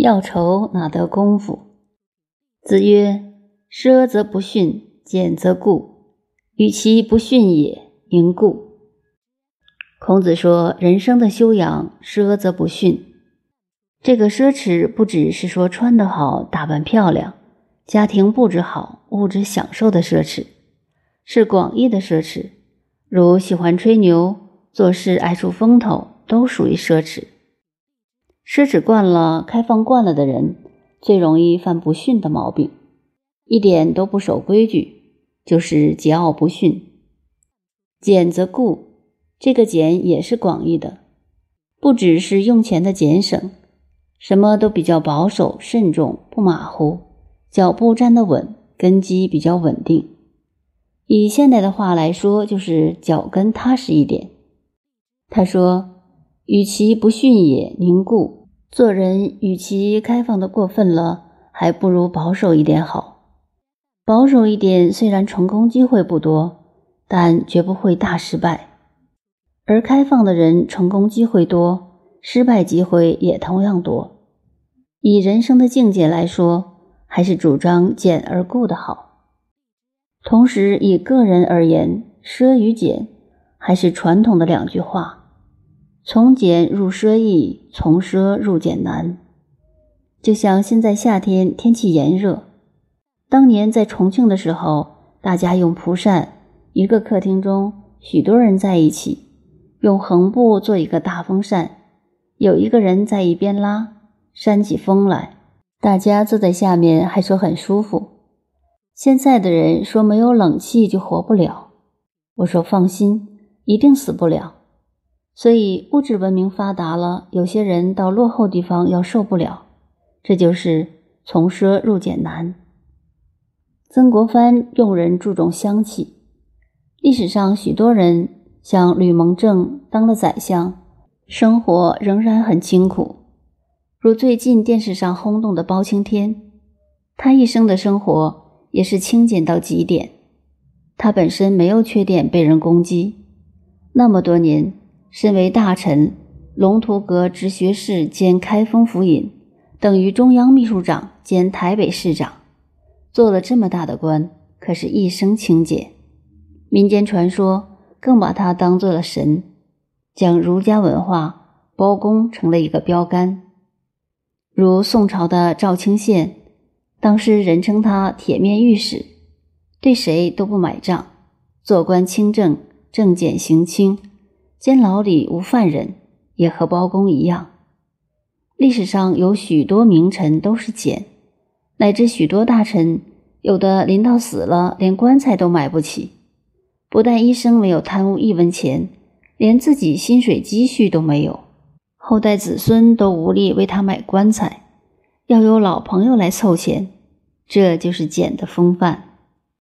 要愁哪得功夫？子曰：“奢则不逊，俭则固。与其不逊也，宁固。”孔子说：“人生的修养，奢则不逊。这个奢侈不只是说穿得好、打扮漂亮、家庭布置好、物质享受的奢侈，是广义的奢侈，如喜欢吹牛、做事爱出风头，都属于奢侈。”奢侈惯了、开放惯了的人，最容易犯不逊的毛病，一点都不守规矩，就是桀骜不驯。俭则固，这个俭也是广义的，不只是用钱的俭省，什么都比较保守、慎重，不马虎，脚步站得稳，根基比较稳定。以现代的话来说，就是脚跟踏实一点。他说：“与其不驯也，凝固。”做人与其开放的过分了，还不如保守一点好。保守一点，虽然成功机会不多，但绝不会大失败；而开放的人，成功机会多，失败机会也同样多。以人生的境界来说，还是主张简而固的好。同时，以个人而言，奢与俭还是传统的两句话。从俭入奢易，从奢入俭难。就像现在夏天天气炎热，当年在重庆的时候，大家用蒲扇，一个客厅中许多人在一起，用横布做一个大风扇，有一个人在一边拉，扇起风来，大家坐在下面还说很舒服。现在的人说没有冷气就活不了，我说放心，一定死不了。所以物质文明发达了，有些人到落后地方要受不了，这就是从奢入俭难。曾国藩用人注重香气，历史上许多人像吕蒙正当了宰相，生活仍然很清苦。如最近电视上轰动的包青天，他一生的生活也是清简到极点。他本身没有缺点被人攻击，那么多年。身为大臣、龙图阁直学士兼开封府尹，等于中央秘书长兼台北市长，做了这么大的官，可是一生清洁。民间传说更把他当做了神，将儒家文化包公成了一个标杆。如宋朝的赵清宪，当时人称他铁面御史，对谁都不买账，做官清正，正简刑轻。监牢里无犯人，也和包公一样。历史上有许多名臣都是俭，乃至许多大臣，有的临到死了，连棺材都买不起。不但一生没有贪污一文钱，连自己薪水积蓄都没有，后代子孙都无力为他买棺材，要有老朋友来凑钱。这就是俭的风范。